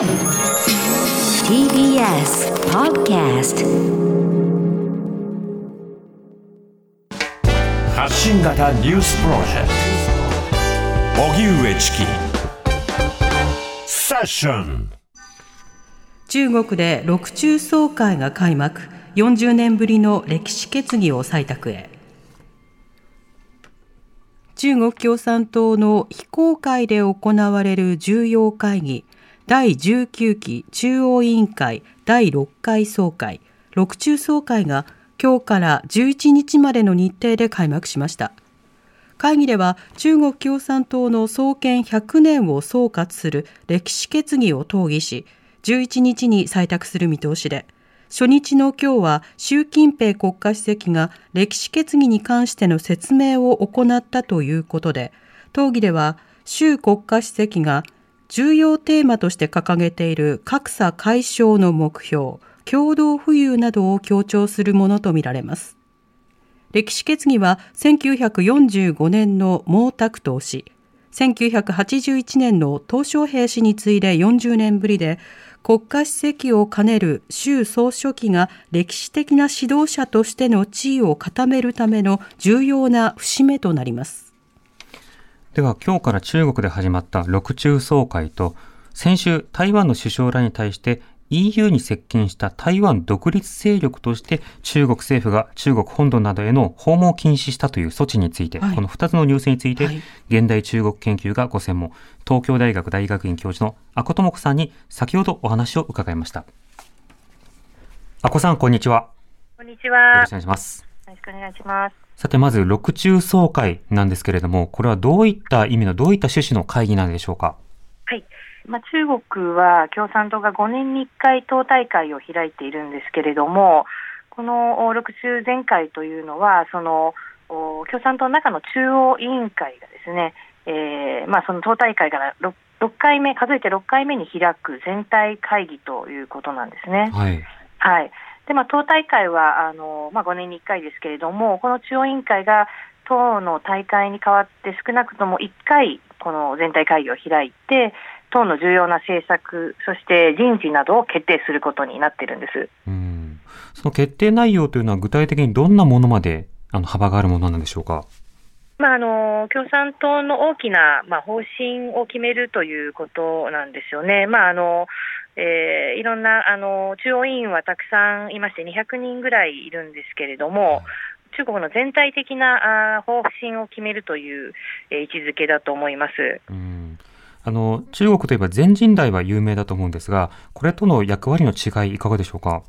TBS Podcast 発信型ニュースプロジェクト。荻上チキ。セッション。中国で六中総会が開幕。40年ぶりの歴史決議を採択へ。中国共産党の非公開で行われる重要会議第19期中央委員会第6回総会。六中総会が今日から11日までの日程で開幕しました。会議では中国共産党の創建100年を総括する歴史決議を討議し11日に採択する見通しで初日の今日は習近平国家主席が歴史決議に関しての説明を行ったということで討議では習国家主席が重要テーマとして掲げている格差解消の目標共同富裕などを強調するものとみられます。歴史決議は1945年の毛沢東氏。1981年の鄧小平氏に次いで40年ぶりで国家主席を兼ねる習総書記が歴史的な指導者としての地位を固めるための重要な節目となります。では今日から中国で始まった六中総会と先週台湾の首相らに対して EU に接近した台湾独立勢力として中国政府が中国本土などへの訪問を禁止したという措置について、はい、この2つのニュースについて、はい、現代中国研究がご専門、東京大学大学院教授の阿古智子さんに先ほどお話を伺いました。阿古さん、こんにちは。こんにちは。よろしくお願いします。よろしくお願いします。さて、まず、六中総会なんですけれども、これはどういった意味の、どういった趣旨の会議なんでしょうか？はい。まあ、中国は共産党が5年に1回党大会を開いているんですけれども、この六中全会というのは、その共産党の中の中央委員会がですね、えーまあ、その党大会から 6, 6回目、数えて6回目に開く全体会議ということなんですね。はい、はいでまあ、党大会はあの、まあ、5年に1回ですけれども、この中央委員会が党の大会に代わって少なくとも1回、この全体会議を開いて、党の重要な政策、そして人事などを決定することになっているんです。うんその決定内容というのは具体的にどんなものまであの幅があるものなんでしょうか？まあ、あの共産党の大きな、まあ、方針を決めるということなんですよね。まああのえー、いろんなあの中央委員はたくさんいまして200人ぐらいいるんですけれども、中国の全体的なあ方針を決めるという、えー、位置づけだと思います。うんあの、中国といえば全人代は有名だと思うんですが、これとの役割の違い、いかがでしょうか？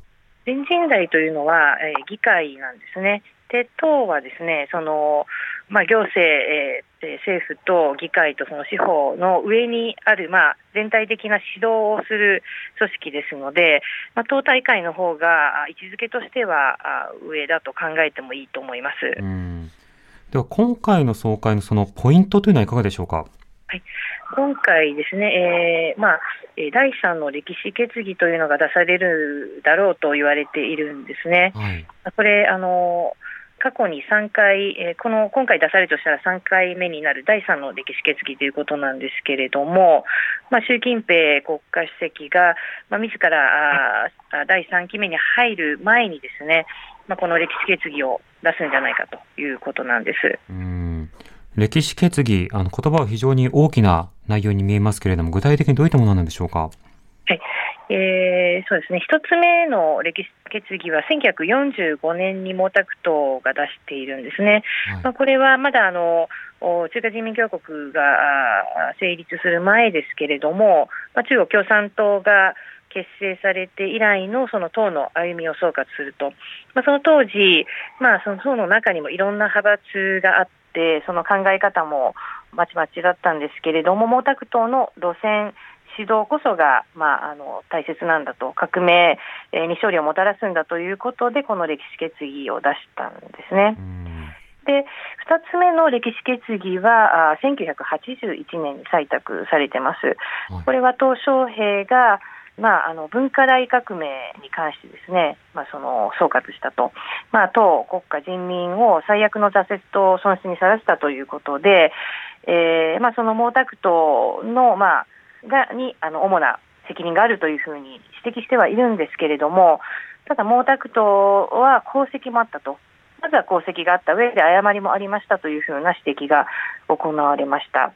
全人代というのは、えー、議会なんですね。で、党はですね、その、まあ、行政、えー、政府と議会とその司法の上にある、まあ、全体的な指導をする組織ですので、まあ、党大会の方が位置づけとしては上だと考えてもいいと思います。では、今回の総会のそのポイントというのはいかがでしょうか？はい、今回ですね、えーまあ、第3の歴史決議というのが出されるだろうと言われているんですね。はい、これあの過去に3回、えー、この今回出されるとしたら3回目になる第3の歴史決議ということなんですけれども、まあ、習近平国家主席が、まあ、自らあ第3期目に入る前にですね、まあ、この歴史決議を出すんじゃないかということなんです。うん歴史決議、あの言葉は非常に大きな内容に見えますけれども、具体的にどういったものなんでしょうか？はいえー、そうですね。一つ目の歴史決議は1945年に毛沢東が出しているんですね、はい、まあ、これはまだあの中華人民共和国が成立する前ですけれども、まあ、中国共産党が結成されて以来のその党の歩みを総括すると、まあ、その当時、まあ、その党の中にもいろんな派閥があって、その考え方もまちまちだったんですけれども、毛沢東の路線、指導こそが、まあ、あの大切なんだと、革命に勝利をもたらすんだということで、この歴史決議を出したんですね。で2つ目の歴史決議はあ1981年に採択されてます。これは鄧小平がまあ、あの文化大革命に関してですね、まあ、その総括したと、まあ、党、国家、人民を最悪の挫折と損失にさらしたということで、えーまあ、その毛沢東の、まあ、がにあの主な責任があるというふうに指摘してはいるんですけれども、ただ毛沢東は功績もあったと。まずは功績があった上で誤りもありましたというふうな指摘が行われました。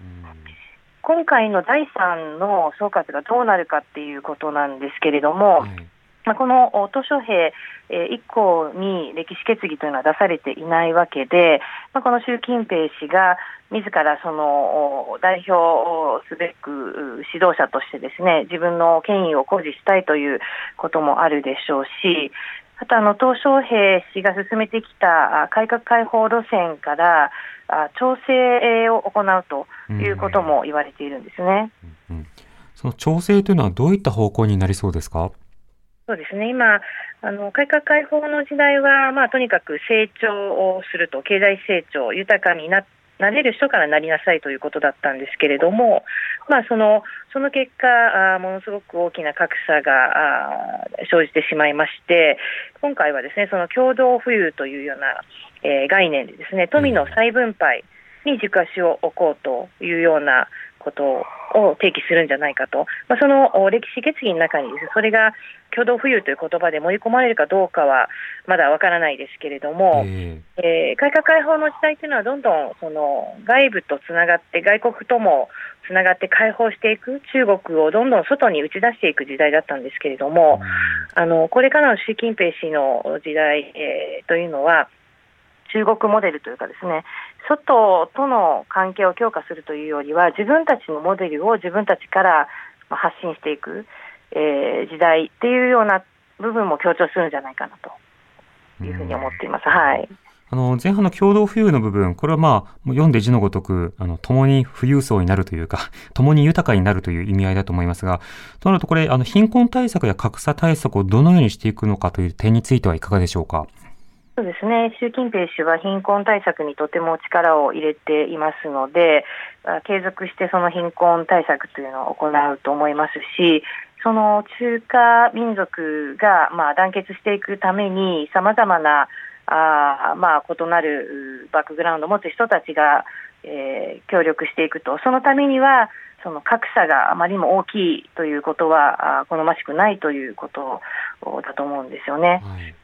今回の第3の総括がどうなるかっていうことなんですけれども、はいまあ、この図書兵以降に歴史決議というのは出されていないわけで、まあ、この習近平氏が自らその代表すべく指導者としてですね自分の権威を誇示したいということもあるでしょうし、あとあの鄧小平氏が進めてきた改革開放路線から調整を行うということも言われているんですね。うんうん、その調整というのはどういった方向になりそうですか？そうですね。今あの改革開放の時代は、まあ、とにかく成長をすると経済成長豊かにななれる人からなりなさいということだったんですけれども、まあ、そのその結果あ、ものすごく大きな格差が生じてしまいまして、今回はですねその共同富裕というような、えー、概念でですね富の再分配に軸足を置こうというようなことを提起するんじゃないかと、まあ、その歴史決議の中にです、ね、それが共同富裕という言葉で盛り込まれるかどうかはまだわからないですけれども、えー、えー、改革開放の時代というのはどんどんその外部とつながって外国ともつながって開放していく中国をどんどん外に打ち出していく時代だったんですけれども、うん、あのこれからの習近平氏の時代、えー、というのは中国モデルというかですね外との関係を強化するというよりは自分たちのモデルを自分たちから発信していく、えー、時代っていうような部分も強調するんじゃないかなというふうに思っています。はい。あの、前半の共同富裕の部分、これはまあ、読んで字のごとく、あの、共に富裕層になるというか、共に豊かになるという意味合いだと思いますが、となるとこれ、あの、貧困対策や格差対策をどのようにしていくのかという点についてはいかがでしょうか？そうですね。習近平氏は貧困対策にとても力を入れていますので、継続してその貧困対策というのを行うと思いますし、その中華民族がまあ団結していくために、さまざまなあまあ異なるバックグラウンドを持つ人たちが、えー、協力していくと、そのためには、その格差があまりにも大きいということは好ましくないということだと思うんですよね。はい。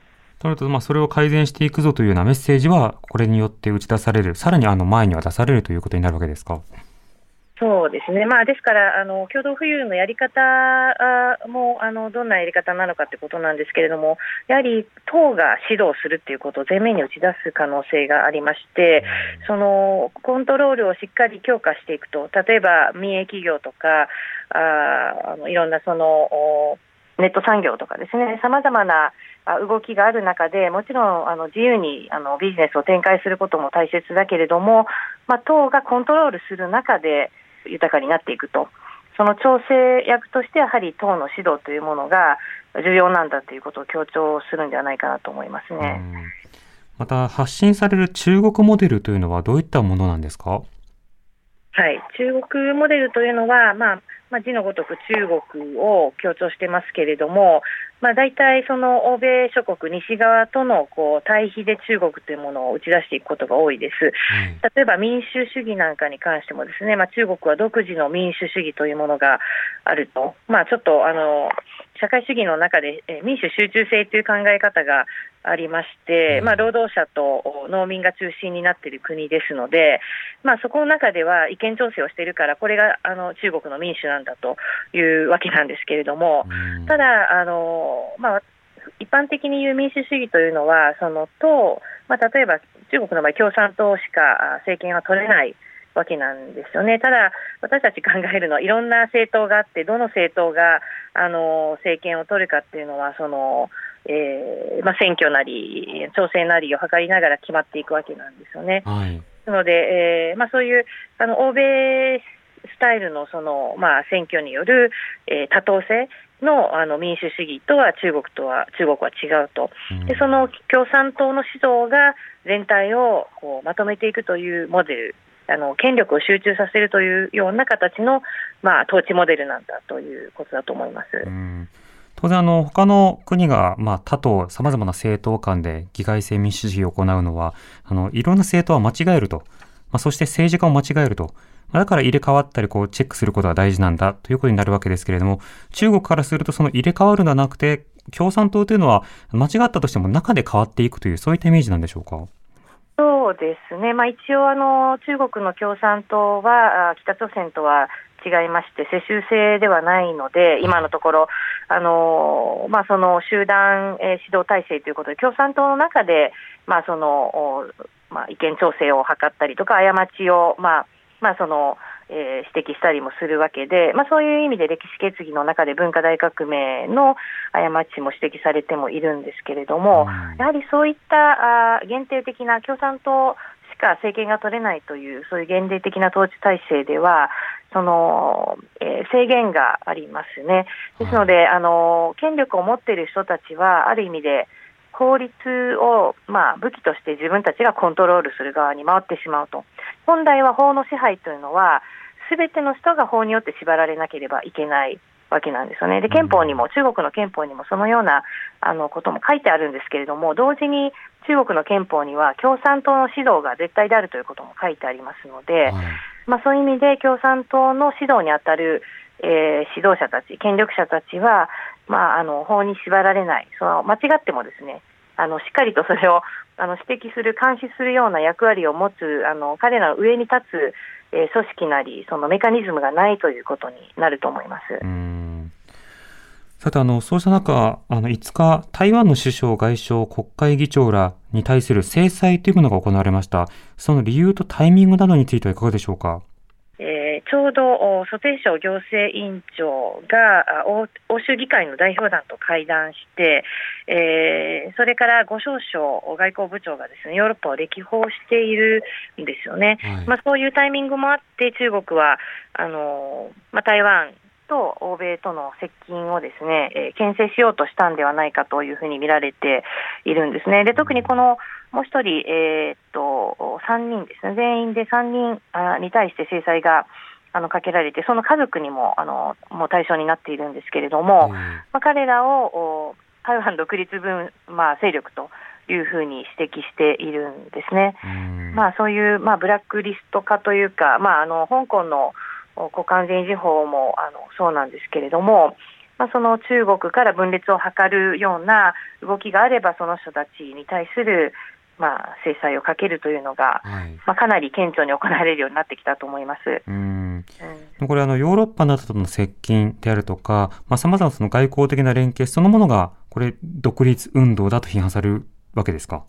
となると、まあ、それを改善していくぞというようなメッセージは、これによって打ち出される、さらにあの前には出されるということになるわけですか？そうですね、まあ、ですからあの、共同富裕のやり方もあのどんなやり方なのかということなんですけれども、やはり党が指導するということを前面に打ち出す可能性がありまして、そのコントロールをしっかり強化していくと、例えば民営企業とか、ああのいろんなそのネット産業とかですね、さまざまな動きがある中で、もちろんあの自由にあのビジネスを展開することも大切だけれども、まあ、党がコントロールする中で豊かになっていくと、その調整役としてやはり党の指導というものが重要なんだということを強調するんじゃないかなと思いますね。また発信される中国モデルというのはどういったものなんですか？はい、中国モデルというのは、まあまあ、字のごとく中国を強調してますけれども、まあ、大体その欧米諸国、西側とのこう対比で中国というものを打ち出していくことが多いです。例えば民主主義なんかに関してもですね、まあ、中国は独自の民主主義というものがあると、まあ、ちょっとあの社会主義の中で、え民主集中制という考え方がありまして、まあ、労働者と農民が中心になっている国ですので、まあ、そこの中では意見調整をしているから、これがあの中国の民主なんだというわけなんですけれども、ただ、あのまあ、一般的に言う民主主義というのは、その党、まあ、例えば中国の場合、共産党しか政権は取れない。わけなんですよね。ただ、私たち考えるのは、いろんな政党があって、どの政党があの政権を取るかっていうのは、そのえーまあ、選挙なり、調整なりを図りながら決まっていくわけなんですよね。はい、なので、えーまあ、そういうあの欧米スタイルのその、まあ、選挙による、えー、多党制のあの民主主義とは中国とは中国は違うと、でその共産党の指導が全体をこうまとめていくというモデルあの権力を集中させるというような形の、まあ、統治モデルなんだということだと思います。当然、あの、他の国が、まあ、他党、様々な政党間で議会制民主主義を行うのは、あの、いろんな政党は間違えると、まあ、そして政治家を間違えると、だから入れ替わったり、こう、チェックすることが大事なんだということになるわけですけれども、中国からするとその入れ替わるのではなくて、共産党というのは間違ったとしても中で変わっていくという、そういったイメージなんでしょうか？そうですね、まあ、一応あの、中国の共産党は北朝鮮とは違いまして、世襲制ではないので、今のところ、あのまあ、その集団、え指導体制ということで、共産党の中で、まあそのまあ、意見調整を図ったりとか、過ちを、まあまあそのえー、指摘したりもするわけで、まあ、そういう意味で歴史決議の中で文化大革命の過ちも指摘されてもいるんですけれども、やはりそういったあ限定的な共産党しか政権が取れないという、そういう限定的な統治体制では、その、えー、制限がありますね。ですので、あの、権力を持っている人たちは、ある意味で、法律を、まあ、武器として自分たちがコントロールする側に回ってしまうと。本来は法の支配というのは、すべての人が法によって縛られなければいけないわけなんですよね。で、憲法にも、中国の憲法にもそのようなあのことも書いてあるんですけれども、同時に中国の憲法には共産党の指導が絶対であるということも書いてありますので、はい、まあ、そういう意味で共産党の指導に当たる、えー、指導者たち、権力者たちは、まあ、あの法に縛られない、その間違ってもですね、あのしっかりとそれをあの指摘する、監視するような役割を持つ、あの彼らの上に立つ、えー、組織なり、そのメカニズムがないということになると思います。さて、あの、そうした中、あの、5日、台湾の首相、外相、国会議長らに対する制裁というものが行われました。その理由とタイミングなどについてはいかがでしょうか？えー、ちょうど蘇貞昌行政委員長が欧州議会の代表団と会談して、えー、それから五少省外交部長がですねヨーロッパを歴訪しているんですよね、はい、まあ、そういうタイミングもあって、中国はあの、まあ、台湾と欧米との接近をですね、えー、牽制しようとしたんではないかというふうに見られているんですね。で特にこのもう一人、えー、っと3人ですね、全員で3人あに対して制裁があのかけられて、その家族にもあのもう対象になっているんですけれども、うん、まあ、彼らを台湾独立分、まあ、勢力というふうに指摘しているんですね。うん、まあ、そういう、まあ、ブラックリスト化というか、まあ、あの香港の交換全維持法もあのそうなんですけれども、まあ、その中国から分裂を図るような動きがあれば、その人たちに対するまあ、制裁をかけるというのが、はい、まあ、かなり顕著に行われるようになってきたと思います。うん、うん、これあの、ヨーロッパなどとの接近であるとか、さまざ、まなその外交的な連携そのものが、これ、独立運動だと批判されるわけですか？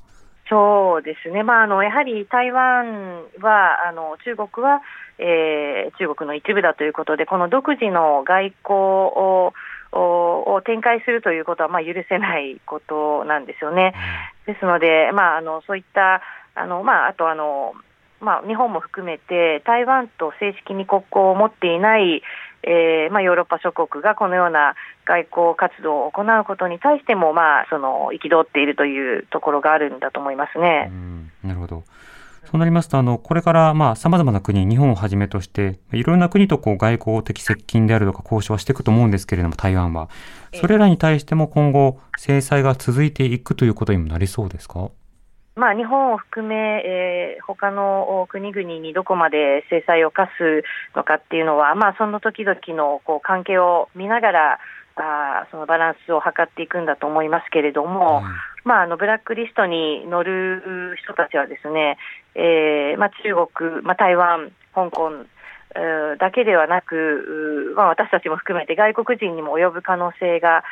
そうですね、まあ、あのやはり台湾は、あの中国は、えー、中国の一部だということで、この独自の外交をを展開するということは、まあ、許せないことなんですよね。ですので、まあ、あのそういったあの、まあ、あとあの、まあ、日本も含めて台湾と正式に国交を持っていない、えーまあ、ヨーロッパ諸国がこのような外交活動を行うことに対しても、まあ、その憤っているというところがあるんだと思いますね。なるほど。そうなりますと、あの、これから、まあ、様々な国、日本をはじめとして、いろんな国とこう外交的接近であるとか交渉はしていくと思うんですけれども、台湾は。それらに対しても今後、制裁が続いていくということにもなりそうですか？まあ、日本を含め、えー、他の国々にどこまで制裁を科すのかっていうのは、まあ、その時々のこう関係を見ながら、あそのバランスを図っていくんだと思いますけれども、まあ、あのブラックリストに乗る人たちはですね、えーまあ、中国、まあ、台湾、香港、だけではなく、まあ、私たちも含めて外国人にも及ぶ可能性が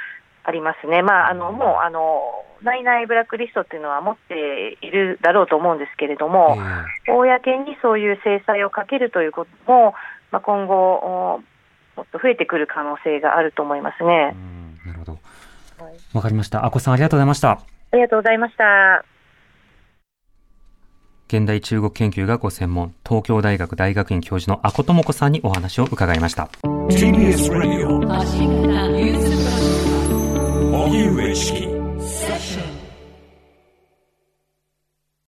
ありますね、まあ、あのもうあの内々ブラックリストっていうのは持っているだろうと思うんですけれども、公にそういう制裁をかけるということも、まあ、今後、もっと増えてくる可能性があると思いますね。なるほど。わ、かりました。あこさんありがとうございました。ありがとうございました。現代中国研究がご専門、東京大学大学院教授の阿古智子さんにお話を伺いました。TBS Radio